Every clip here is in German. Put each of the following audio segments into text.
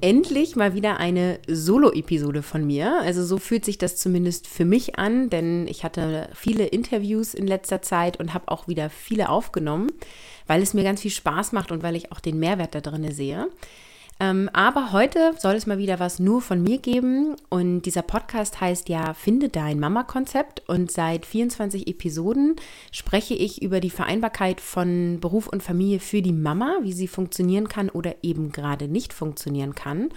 endlich mal wieder eine Solo-Episode von mir. Also so fühlt sich das zumindest für mich an, denn ich hatte viele Interviews in letzter Zeit und habe auch wieder viele aufgenommen, weil es mir ganz viel Spaß macht und weil ich auch den Mehrwert da drin sehe. Ähm, aber heute soll es mal wieder was nur von mir geben. Und dieser Podcast heißt ja Finde dein Mama-Konzept. Und seit 24 Episoden spreche ich über die Vereinbarkeit von Beruf und Familie für die Mama, wie sie funktionieren kann oder eben gerade nicht funktionieren kann.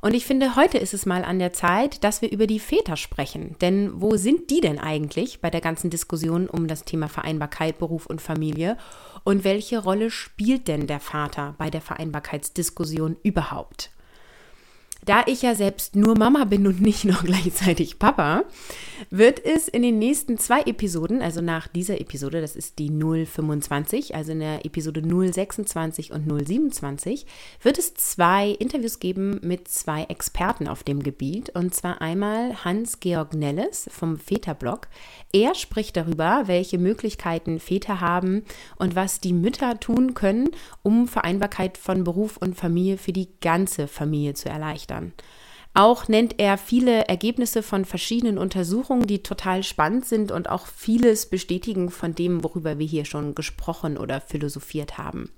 Und ich finde, heute ist es mal an der Zeit, dass wir über die Väter sprechen. Denn wo sind die denn eigentlich bei der ganzen Diskussion um das Thema Vereinbarkeit, Beruf und Familie? Und welche Rolle spielt denn der Vater bei der Vereinbarkeitsdiskussion überhaupt? Da ich ja selbst nur Mama bin und nicht noch gleichzeitig Papa, wird es in den nächsten zwei Episoden, also nach dieser Episode, das ist die 025, also in der Episode 026 und 027, wird es zwei Interviews geben mit zwei Experten auf dem Gebiet. Und zwar einmal Hans-Georg Nelles vom Väterblog. Er spricht darüber, welche Möglichkeiten Väter haben und was die Mütter tun können, um Vereinbarkeit von Beruf und Familie für die ganze Familie zu erleichtern. Auch nennt er viele Ergebnisse von verschiedenen Untersuchungen, die total spannend sind und auch vieles bestätigen von dem, worüber wir hier schon gesprochen oder philosophiert haben.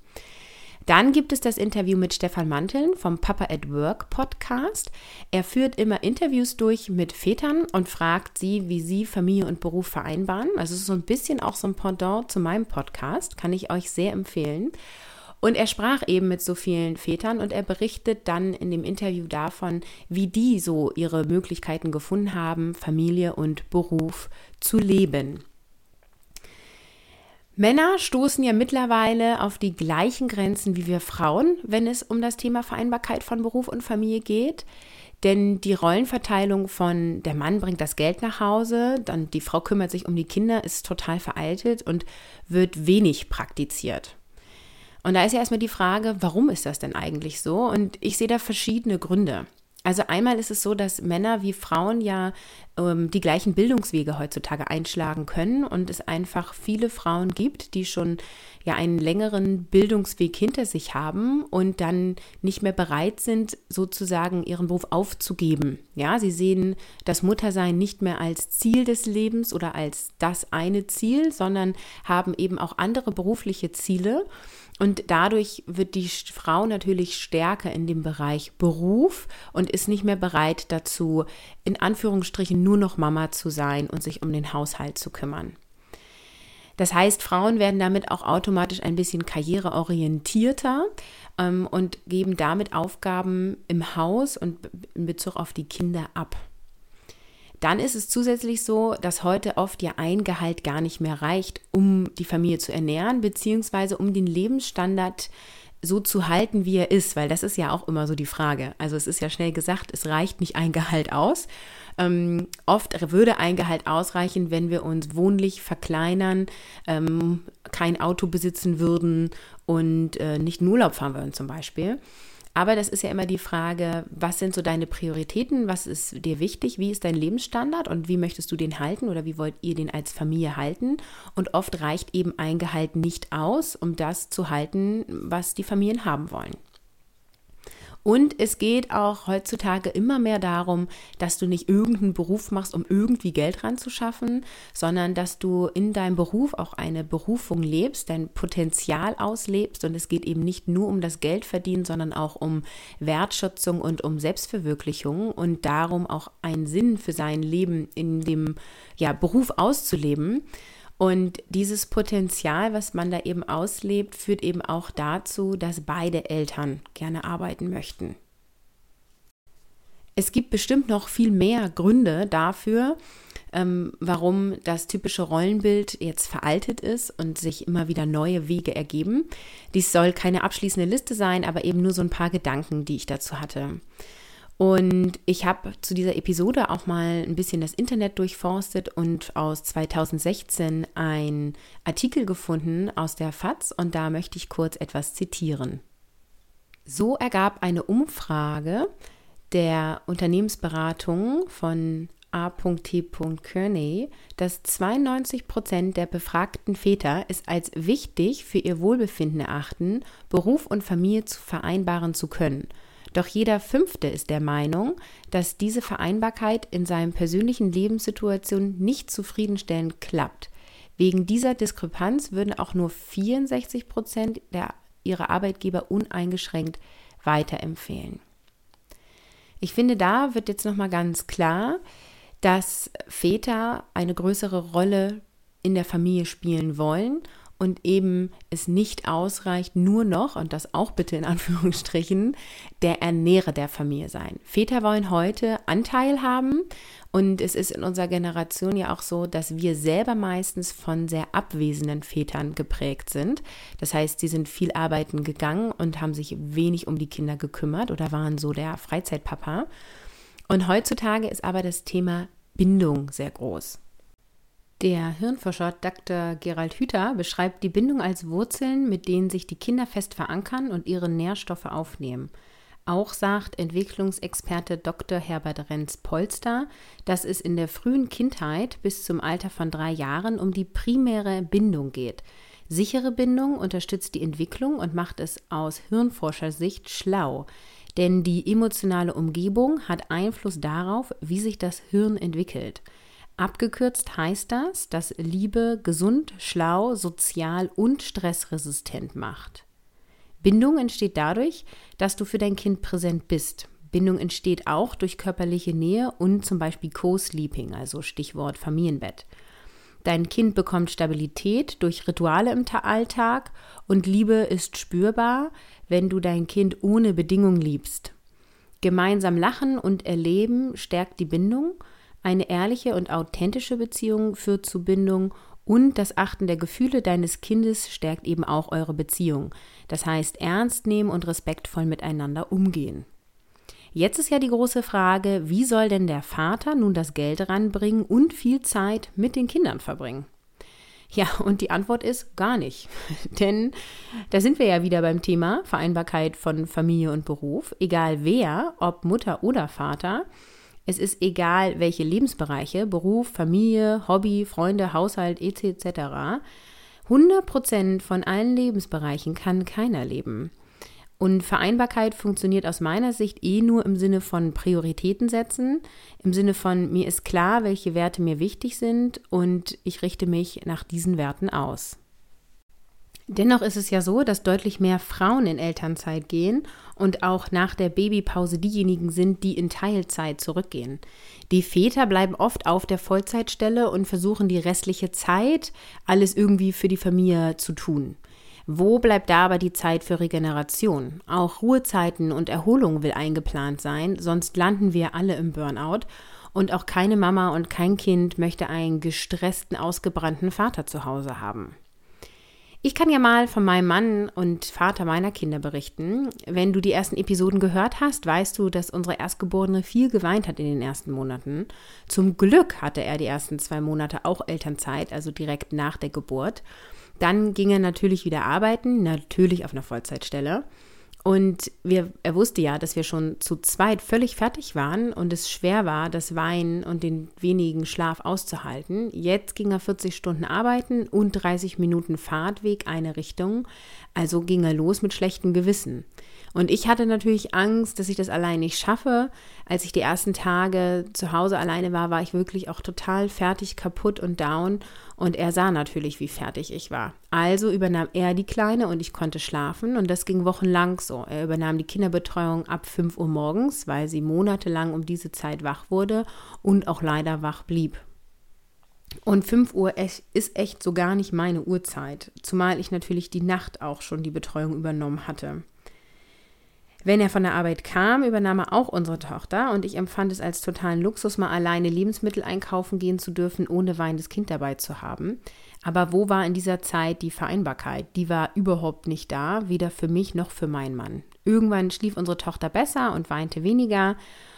Dann gibt es das Interview mit Stefan Manteln vom Papa at Work Podcast. Er führt immer Interviews durch mit Vätern und fragt sie, wie sie Familie und Beruf vereinbaren. Also so ein bisschen auch so ein Pendant zu meinem Podcast, kann ich euch sehr empfehlen. Und er sprach eben mit so vielen Vätern und er berichtet dann in dem Interview davon, wie die so ihre Möglichkeiten gefunden haben, Familie und Beruf zu leben. Männer stoßen ja mittlerweile auf die gleichen Grenzen wie wir Frauen, wenn es um das Thema Vereinbarkeit von Beruf und Familie geht. Denn die Rollenverteilung von der Mann bringt das Geld nach Hause, dann die Frau kümmert sich um die Kinder, ist total veraltet und wird wenig praktiziert. Und da ist ja erstmal die Frage, warum ist das denn eigentlich so? Und ich sehe da verschiedene Gründe. Also einmal ist es so, dass Männer wie Frauen ja ähm, die gleichen Bildungswege heutzutage einschlagen können und es einfach viele Frauen gibt, die schon ja einen längeren Bildungsweg hinter sich haben und dann nicht mehr bereit sind, sozusagen ihren Beruf aufzugeben. Ja, sie sehen das Muttersein nicht mehr als Ziel des Lebens oder als das eine Ziel, sondern haben eben auch andere berufliche Ziele und dadurch wird die Frau natürlich stärker in dem Bereich Beruf und ist nicht mehr bereit dazu, in Anführungsstrichen nur noch Mama zu sein und sich um den Haushalt zu kümmern. Das heißt, Frauen werden damit auch automatisch ein bisschen karriereorientierter ähm, und geben damit Aufgaben im Haus und in Bezug auf die Kinder ab. Dann ist es zusätzlich so, dass heute oft ja ein Gehalt gar nicht mehr reicht, um die Familie zu ernähren, beziehungsweise um den Lebensstandard so zu halten, wie er ist, weil das ist ja auch immer so die Frage. Also es ist ja schnell gesagt, es reicht nicht ein Gehalt aus. Ähm, oft würde ein Gehalt ausreichen, wenn wir uns wohnlich verkleinern, ähm, kein Auto besitzen würden und äh, nicht in Urlaub fahren würden zum Beispiel. Aber das ist ja immer die Frage, was sind so deine Prioritäten, was ist dir wichtig, wie ist dein Lebensstandard und wie möchtest du den halten oder wie wollt ihr den als Familie halten? Und oft reicht eben ein Gehalt nicht aus, um das zu halten, was die Familien haben wollen. Und es geht auch heutzutage immer mehr darum, dass du nicht irgendeinen Beruf machst, um irgendwie Geld ranzuschaffen, sondern dass du in deinem Beruf auch eine Berufung lebst, dein Potenzial auslebst. Und es geht eben nicht nur um das Geld verdienen, sondern auch um Wertschätzung und um Selbstverwirklichung und darum auch einen Sinn für sein Leben in dem ja, Beruf auszuleben. Und dieses Potenzial, was man da eben auslebt, führt eben auch dazu, dass beide Eltern gerne arbeiten möchten. Es gibt bestimmt noch viel mehr Gründe dafür, ähm, warum das typische Rollenbild jetzt veraltet ist und sich immer wieder neue Wege ergeben. Dies soll keine abschließende Liste sein, aber eben nur so ein paar Gedanken, die ich dazu hatte. Und ich habe zu dieser Episode auch mal ein bisschen das Internet durchforstet und aus 2016 einen Artikel gefunden aus der FAZ und da möchte ich kurz etwas zitieren. So ergab eine Umfrage der Unternehmensberatung von A.T. Kearney, dass 92 Prozent der befragten Väter es als wichtig für ihr Wohlbefinden erachten, Beruf und Familie zu vereinbaren zu können – doch jeder Fünfte ist der Meinung, dass diese Vereinbarkeit in seinen persönlichen Lebenssituationen nicht zufriedenstellend klappt. Wegen dieser Diskrepanz würden auch nur 64 Prozent ihrer Arbeitgeber uneingeschränkt weiterempfehlen. Ich finde, da wird jetzt nochmal ganz klar, dass Väter eine größere Rolle in der Familie spielen wollen und eben es nicht ausreicht, nur noch, und das auch bitte in Anführungsstrichen, der Ernährer der Familie sein. Väter wollen heute Anteil haben und es ist in unserer Generation ja auch so, dass wir selber meistens von sehr abwesenden Vätern geprägt sind. Das heißt, sie sind viel arbeiten gegangen und haben sich wenig um die Kinder gekümmert oder waren so der Freizeitpapa. Und heutzutage ist aber das Thema Bindung sehr groß. Der Hirnforscher Dr. Gerald Hüther beschreibt die Bindung als Wurzeln, mit denen sich die Kinder fest verankern und ihre Nährstoffe aufnehmen. Auch sagt Entwicklungsexperte Dr. Herbert Renz-Polster, dass es in der frühen Kindheit bis zum Alter von drei Jahren um die primäre Bindung geht. Sichere Bindung unterstützt die Entwicklung und macht es aus Hirnforschersicht schlau. Denn die emotionale Umgebung hat Einfluss darauf, wie sich das Hirn entwickelt. Abgekürzt heißt das, dass Liebe gesund, schlau, sozial und stressresistent macht. Bindung entsteht dadurch, dass du für dein Kind präsent bist. Bindung entsteht auch durch körperliche Nähe und zum Beispiel Co-Sleeping, also Stichwort Familienbett. Dein Kind bekommt Stabilität durch Rituale im Alltag und Liebe ist spürbar, wenn du dein Kind ohne Bedingung liebst. Gemeinsam lachen und erleben stärkt die Bindung eine ehrliche und authentische Beziehung führt zu Bindung und das Achten der Gefühle deines Kindes stärkt eben auch eure Beziehung. Das heißt, ernst nehmen und respektvoll miteinander umgehen. Jetzt ist ja die große Frage, wie soll denn der Vater nun das Geld ranbringen und viel Zeit mit den Kindern verbringen? Ja, und die Antwort ist gar nicht. Denn da sind wir ja wieder beim Thema Vereinbarkeit von Familie und Beruf. Egal wer, ob Mutter oder Vater, es ist egal, welche Lebensbereiche, Beruf, Familie, Hobby, Freunde, Haushalt, etc. 100% von allen Lebensbereichen kann keiner leben. Und Vereinbarkeit funktioniert aus meiner Sicht eh nur im Sinne von Prioritäten setzen, im Sinne von mir ist klar, welche Werte mir wichtig sind und ich richte mich nach diesen Werten aus. Dennoch ist es ja so, dass deutlich mehr Frauen in Elternzeit gehen und auch nach der Babypause diejenigen sind, die in Teilzeit zurückgehen. Die Väter bleiben oft auf der Vollzeitstelle und versuchen die restliche Zeit alles irgendwie für die Familie zu tun. Wo bleibt da aber die Zeit für Regeneration? Auch Ruhezeiten und Erholung will eingeplant sein, sonst landen wir alle im Burnout. Und auch keine Mama und kein Kind möchte einen gestressten, ausgebrannten Vater zu Hause haben. Ich kann ja mal von meinem Mann und Vater meiner Kinder berichten. Wenn du die ersten Episoden gehört hast, weißt du, dass unsere Erstgeborene viel geweint hat in den ersten Monaten. Zum Glück hatte er die ersten zwei Monate auch Elternzeit, also direkt nach der Geburt. Dann ging er natürlich wieder arbeiten, natürlich auf einer Vollzeitstelle. Und wir, er wusste ja, dass wir schon zu zweit völlig fertig waren und es schwer war, das Weinen und den wenigen Schlaf auszuhalten. Jetzt ging er 40 Stunden arbeiten und 30 Minuten Fahrtweg eine Richtung. Also ging er los mit schlechtem Gewissen. Und ich hatte natürlich Angst, dass ich das allein nicht schaffe. Als ich die ersten Tage zu Hause alleine war, war ich wirklich auch total fertig, kaputt und down. Und er sah natürlich, wie fertig ich war. Also übernahm er die Kleine und ich konnte schlafen. Und das ging wochenlang so. Er übernahm die Kinderbetreuung ab 5 Uhr morgens, weil sie monatelang um diese Zeit wach wurde und auch leider wach blieb. Und 5 Uhr ist echt so gar nicht meine Uhrzeit, zumal ich natürlich die Nacht auch schon die Betreuung übernommen hatte. Wenn er von der Arbeit kam, übernahm er auch unsere Tochter und ich empfand es als totalen Luxus, mal alleine Lebensmittel einkaufen gehen zu dürfen, ohne weinendes Kind dabei zu haben. Aber wo war in dieser Zeit die Vereinbarkeit? Die war überhaupt nicht da, weder für mich noch für meinen Mann. Irgendwann schlief unsere Tochter besser und weinte weniger.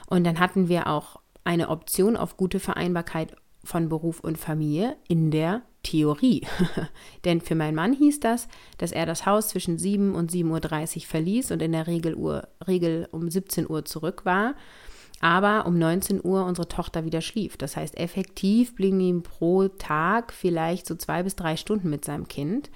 Und dann hatten wir auch eine Option auf gute Vereinbarkeit von Beruf und Familie in der Theorie. Denn für meinen Mann hieß das, dass er das Haus zwischen 7 und 7.30 Uhr verließ und in der Regel, Uhr, Regel um 17 Uhr zurück war. Aber um 19 Uhr unsere Tochter wieder schlief. Das heißt, effektiv blieben ihm pro Tag vielleicht so zwei bis drei Stunden mit seinem Kind.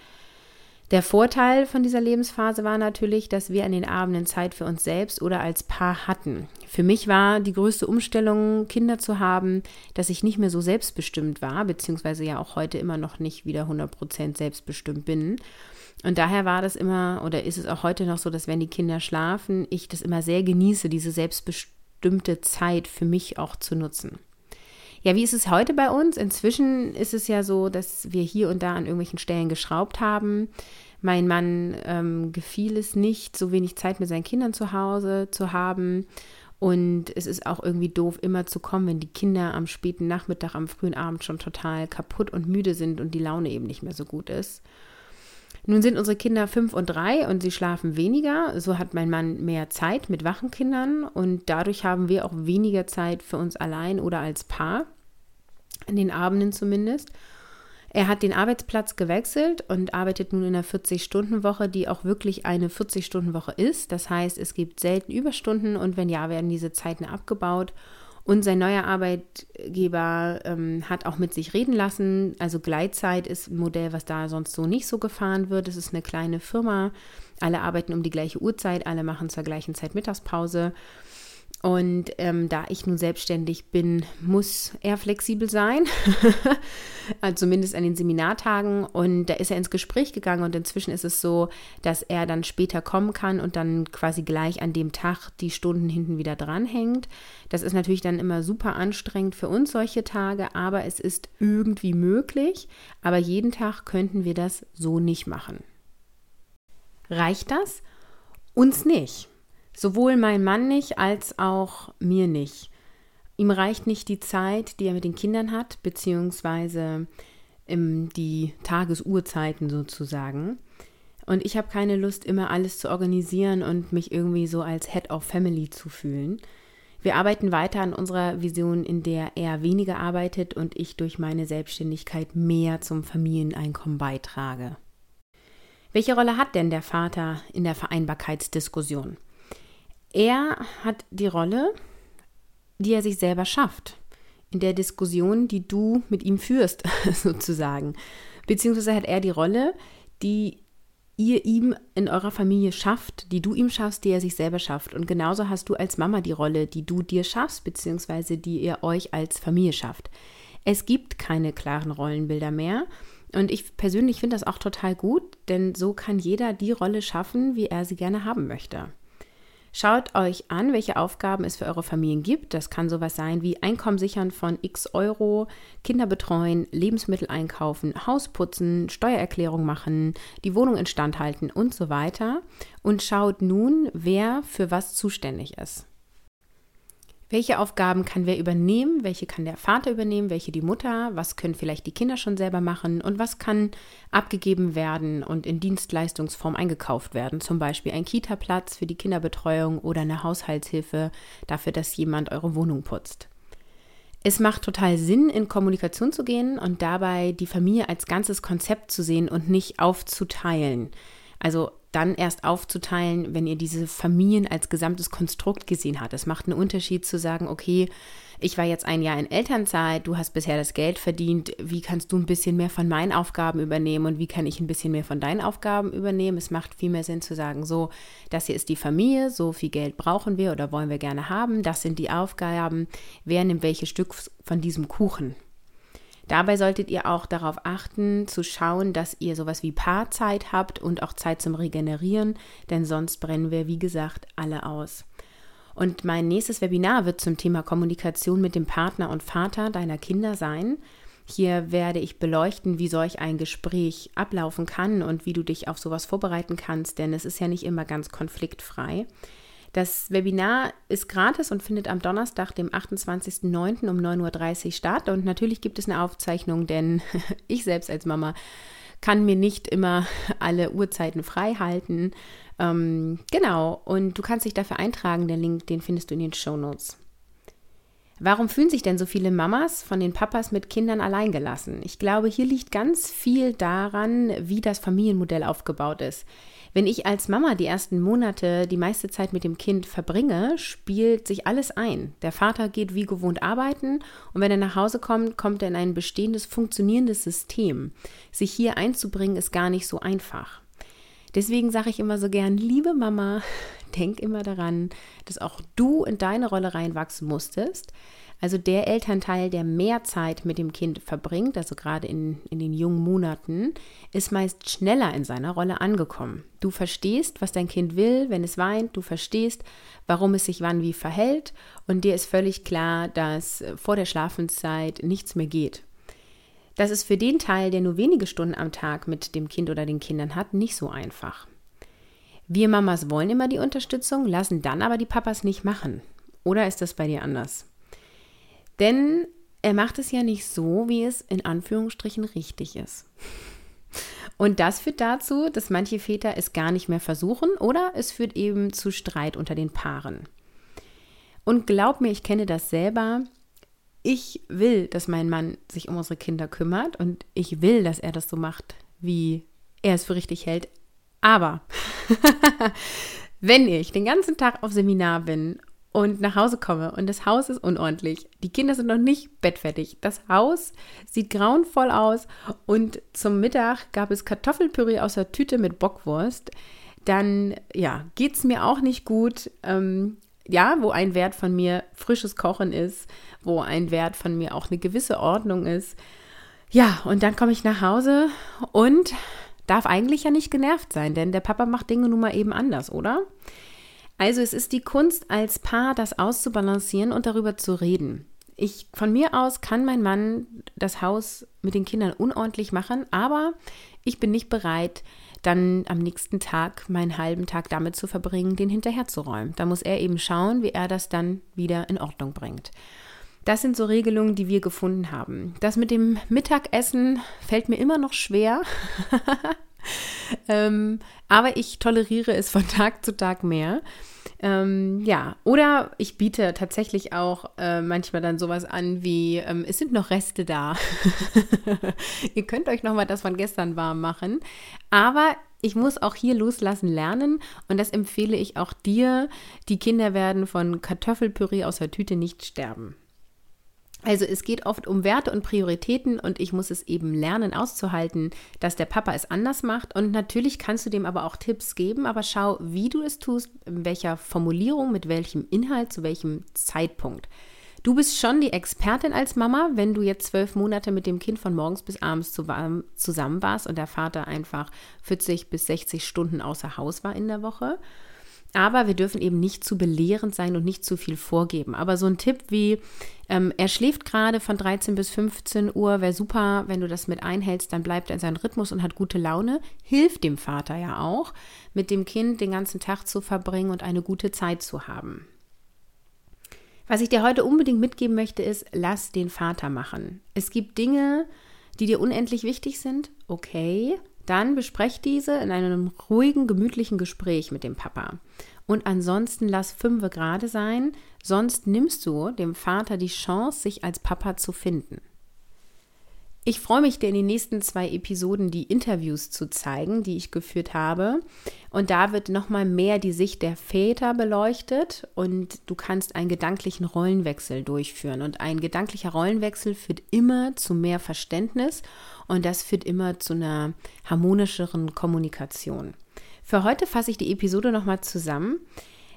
Der Vorteil von dieser Lebensphase war natürlich, dass wir an den Abenden Zeit für uns selbst oder als Paar hatten. Für mich war die größte Umstellung, Kinder zu haben, dass ich nicht mehr so selbstbestimmt war, beziehungsweise ja auch heute immer noch nicht wieder 100% selbstbestimmt bin. Und daher war das immer, oder ist es auch heute noch so, dass wenn die Kinder schlafen, ich das immer sehr genieße, diese selbstbestimmte Zeit für mich auch zu nutzen. Ja, wie ist es heute bei uns? Inzwischen ist es ja so, dass wir hier und da an irgendwelchen Stellen geschraubt haben. Mein Mann ähm, gefiel es nicht, so wenig Zeit mit seinen Kindern zu Hause zu haben. Und es ist auch irgendwie doof, immer zu kommen, wenn die Kinder am späten Nachmittag, am frühen Abend schon total kaputt und müde sind und die Laune eben nicht mehr so gut ist. Nun sind unsere Kinder fünf und drei und sie schlafen weniger. So hat mein Mann mehr Zeit mit wachen Kindern und dadurch haben wir auch weniger Zeit für uns allein oder als Paar in den Abenden zumindest. Er hat den Arbeitsplatz gewechselt und arbeitet nun in einer 40-Stunden-Woche, die auch wirklich eine 40-Stunden-Woche ist. Das heißt, es gibt selten Überstunden und wenn ja, werden diese Zeiten abgebaut. Und sein neuer Arbeitgeber ähm, hat auch mit sich reden lassen. Also Gleitzeit ist ein Modell, was da sonst so nicht so gefahren wird. Es ist eine kleine Firma. Alle arbeiten um die gleiche Uhrzeit, alle machen zur gleichen Zeit Mittagspause. Und ähm, da ich nun selbstständig bin, muss er flexibel sein, also zumindest an den Seminartagen. Und da ist er ins Gespräch gegangen und inzwischen ist es so, dass er dann später kommen kann und dann quasi gleich an dem Tag die Stunden hinten wieder dranhängt. Das ist natürlich dann immer super anstrengend für uns solche Tage, aber es ist irgendwie möglich. Aber jeden Tag könnten wir das so nicht machen. Reicht das? Uns nicht. Sowohl mein Mann nicht als auch mir nicht. Ihm reicht nicht die Zeit, die er mit den Kindern hat, beziehungsweise ähm, die Tagesuhrzeiten sozusagen. Und ich habe keine Lust, immer alles zu organisieren und mich irgendwie so als Head of Family zu fühlen. Wir arbeiten weiter an unserer Vision, in der er weniger arbeitet und ich durch meine Selbstständigkeit mehr zum Familieneinkommen beitrage. Welche Rolle hat denn der Vater in der Vereinbarkeitsdiskussion? Er hat die Rolle, die er sich selber schafft, in der Diskussion, die du mit ihm führst, sozusagen. Beziehungsweise hat er die Rolle, die ihr ihm in eurer Familie schafft, die du ihm schaffst, die er sich selber schafft. Und genauso hast du als Mama die Rolle, die du dir schaffst, beziehungsweise die ihr euch als Familie schafft. Es gibt keine klaren Rollenbilder mehr. Und ich persönlich finde das auch total gut, denn so kann jeder die Rolle schaffen, wie er sie gerne haben möchte. Schaut euch an, welche Aufgaben es für eure Familien gibt. Das kann sowas sein wie Einkommen sichern von x Euro, Kinder betreuen, Lebensmittel einkaufen, Haus putzen, Steuererklärung machen, die Wohnung instand halten und so weiter. Und schaut nun, wer für was zuständig ist. Welche Aufgaben kann wer übernehmen? Welche kann der Vater übernehmen? Welche die Mutter? Was können vielleicht die Kinder schon selber machen? Und was kann abgegeben werden und in Dienstleistungsform eingekauft werden? Zum Beispiel ein Kita-Platz für die Kinderbetreuung oder eine Haushaltshilfe dafür, dass jemand eure Wohnung putzt. Es macht total Sinn, in Kommunikation zu gehen und dabei die Familie als ganzes Konzept zu sehen und nicht aufzuteilen. Also dann erst aufzuteilen, wenn ihr diese Familien als gesamtes Konstrukt gesehen habt. Es macht einen Unterschied zu sagen, okay, ich war jetzt ein Jahr in Elternzeit, du hast bisher das Geld verdient, wie kannst du ein bisschen mehr von meinen Aufgaben übernehmen und wie kann ich ein bisschen mehr von deinen Aufgaben übernehmen? Es macht viel mehr Sinn zu sagen, so, das hier ist die Familie, so viel Geld brauchen wir oder wollen wir gerne haben, das sind die Aufgaben, wer nimmt welches Stück von diesem Kuchen? Dabei solltet ihr auch darauf achten, zu schauen, dass ihr sowas wie Paarzeit habt und auch Zeit zum Regenerieren, denn sonst brennen wir, wie gesagt, alle aus. Und mein nächstes Webinar wird zum Thema Kommunikation mit dem Partner und Vater deiner Kinder sein. Hier werde ich beleuchten, wie solch ein Gespräch ablaufen kann und wie du dich auf sowas vorbereiten kannst, denn es ist ja nicht immer ganz konfliktfrei. Das Webinar ist gratis und findet am Donnerstag, dem 28.09. um 9.30 Uhr statt. Und natürlich gibt es eine Aufzeichnung, denn ich selbst als Mama kann mir nicht immer alle Uhrzeiten frei halten. Ähm, genau, und du kannst dich dafür eintragen. Der Link, den findest du in den Show Notes. Warum fühlen sich denn so viele Mamas von den Papas mit Kindern alleingelassen? Ich glaube, hier liegt ganz viel daran, wie das Familienmodell aufgebaut ist. Wenn ich als Mama die ersten Monate die meiste Zeit mit dem Kind verbringe, spielt sich alles ein. Der Vater geht wie gewohnt arbeiten und wenn er nach Hause kommt, kommt er in ein bestehendes, funktionierendes System. Sich hier einzubringen, ist gar nicht so einfach. Deswegen sage ich immer so gern, liebe Mama, denk immer daran, dass auch du in deine Rolle reinwachsen musstest. Also der Elternteil, der mehr Zeit mit dem Kind verbringt, also gerade in, in den jungen Monaten, ist meist schneller in seiner Rolle angekommen. Du verstehst, was dein Kind will, wenn es weint, du verstehst, warum es sich wann wie verhält und dir ist völlig klar, dass vor der Schlafenszeit nichts mehr geht. Das ist für den Teil, der nur wenige Stunden am Tag mit dem Kind oder den Kindern hat, nicht so einfach. Wir Mamas wollen immer die Unterstützung, lassen dann aber die Papas nicht machen. Oder ist das bei dir anders? Denn er macht es ja nicht so, wie es in Anführungsstrichen richtig ist. Und das führt dazu, dass manche Väter es gar nicht mehr versuchen oder es führt eben zu Streit unter den Paaren. Und glaub mir, ich kenne das selber. Ich will, dass mein Mann sich um unsere Kinder kümmert und ich will, dass er das so macht, wie er es für richtig hält. Aber wenn ich den ganzen Tag auf Seminar bin und nach Hause komme und das Haus ist unordentlich, die Kinder sind noch nicht bettfertig, das Haus sieht grauenvoll aus und zum Mittag gab es Kartoffelpüree aus der Tüte mit Bockwurst, dann ja, geht es mir auch nicht gut. Ähm, ja, wo ein Wert von mir frisches Kochen ist, wo ein Wert von mir auch eine gewisse Ordnung ist. Ja, und dann komme ich nach Hause und darf eigentlich ja nicht genervt sein, denn der Papa macht Dinge nun mal eben anders, oder? Also es ist die Kunst als Paar, das auszubalancieren und darüber zu reden. Ich von mir aus kann mein Mann das Haus mit den Kindern unordentlich machen, aber ich bin nicht bereit, dann am nächsten Tag meinen halben Tag damit zu verbringen, den hinterherzuräumen. Da muss er eben schauen, wie er das dann wieder in Ordnung bringt. Das sind so Regelungen, die wir gefunden haben. Das mit dem Mittagessen fällt mir immer noch schwer. ähm, aber ich toleriere es von Tag zu Tag mehr. Ähm, ja, oder ich biete tatsächlich auch äh, manchmal dann sowas an wie, ähm, es sind noch Reste da. Ihr könnt euch nochmal das von gestern warm machen. Aber ich muss auch hier loslassen lernen und das empfehle ich auch dir. Die Kinder werden von Kartoffelpüree aus der Tüte nicht sterben. Also es geht oft um Werte und Prioritäten und ich muss es eben lernen auszuhalten, dass der Papa es anders macht. Und natürlich kannst du dem aber auch Tipps geben, aber schau, wie du es tust, in welcher Formulierung, mit welchem Inhalt, zu welchem Zeitpunkt. Du bist schon die Expertin als Mama, wenn du jetzt zwölf Monate mit dem Kind von morgens bis abends zusammen warst und der Vater einfach 40 bis 60 Stunden außer Haus war in der Woche. Aber wir dürfen eben nicht zu belehrend sein und nicht zu viel vorgeben. Aber so ein Tipp wie, ähm, er schläft gerade von 13 bis 15 Uhr, wäre super, wenn du das mit einhältst, dann bleibt er in seinem Rhythmus und hat gute Laune. Hilft dem Vater ja auch, mit dem Kind den ganzen Tag zu verbringen und eine gute Zeit zu haben. Was ich dir heute unbedingt mitgeben möchte, ist, lass den Vater machen. Es gibt Dinge, die dir unendlich wichtig sind. Okay, dann besprecht diese in einem ruhigen, gemütlichen Gespräch mit dem Papa. Und ansonsten lass fünfe gerade sein, sonst nimmst du dem Vater die Chance, sich als Papa zu finden. Ich freue mich, dir in den nächsten zwei Episoden die Interviews zu zeigen, die ich geführt habe. Und da wird nochmal mehr die Sicht der Väter beleuchtet und du kannst einen gedanklichen Rollenwechsel durchführen. Und ein gedanklicher Rollenwechsel führt immer zu mehr Verständnis und das führt immer zu einer harmonischeren Kommunikation. Für heute fasse ich die Episode nochmal zusammen.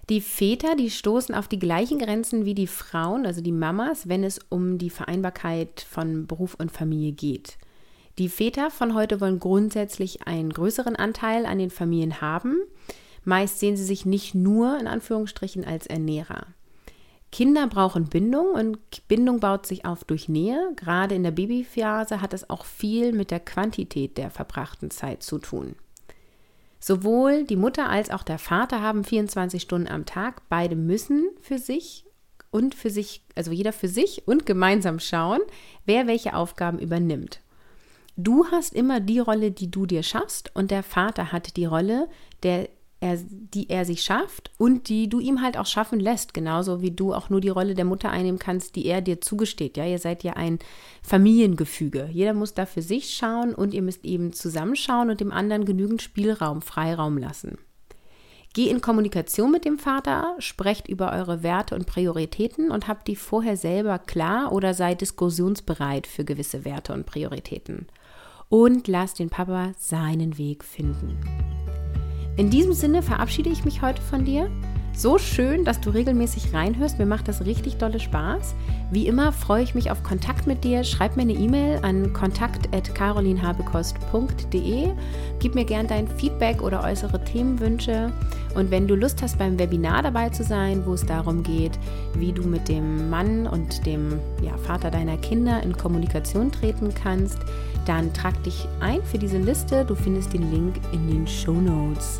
Die Väter, die stoßen auf die gleichen Grenzen wie die Frauen, also die Mamas, wenn es um die Vereinbarkeit von Beruf und Familie geht. Die Väter von heute wollen grundsätzlich einen größeren Anteil an den Familien haben. Meist sehen sie sich nicht nur in Anführungsstrichen als Ernährer. Kinder brauchen Bindung und Bindung baut sich auf durch Nähe. Gerade in der Babyphase hat es auch viel mit der Quantität der verbrachten Zeit zu tun. Sowohl die Mutter als auch der Vater haben 24 Stunden am Tag. Beide müssen für sich und für sich, also jeder für sich und gemeinsam schauen, wer welche Aufgaben übernimmt. Du hast immer die Rolle, die du dir schaffst, und der Vater hat die Rolle, der er, die er sich schafft und die du ihm halt auch schaffen lässt, genauso wie du auch nur die Rolle der Mutter einnehmen kannst, die er dir zugesteht. Ja, ihr seid ja ein Familiengefüge. Jeder muss da für sich schauen und ihr müsst eben zusammenschauen und dem anderen genügend Spielraum, Freiraum lassen. Geh in Kommunikation mit dem Vater, sprecht über eure Werte und Prioritäten und habt die vorher selber klar oder seid diskussionsbereit für gewisse Werte und Prioritäten. Und lasst den Papa seinen Weg finden. In diesem Sinne verabschiede ich mich heute von dir. So schön, dass du regelmäßig reinhörst. Mir macht das richtig dolle Spaß. Wie immer freue ich mich auf Kontakt mit dir. Schreib mir eine E-Mail an kontakt.carolinhabekost.de. Gib mir gern dein Feedback oder äußere Themenwünsche. Und wenn du Lust hast, beim Webinar dabei zu sein, wo es darum geht, wie du mit dem Mann und dem ja, Vater deiner Kinder in Kommunikation treten kannst, dann trag dich ein für diese Liste. Du findest den Link in den Show Notes.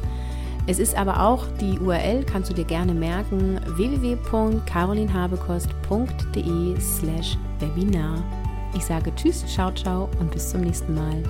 Es ist aber auch die URL, kannst du dir gerne merken, www.carolinhabekost.de slash Webinar. Ich sage Tschüss, ciao, ciao und bis zum nächsten Mal.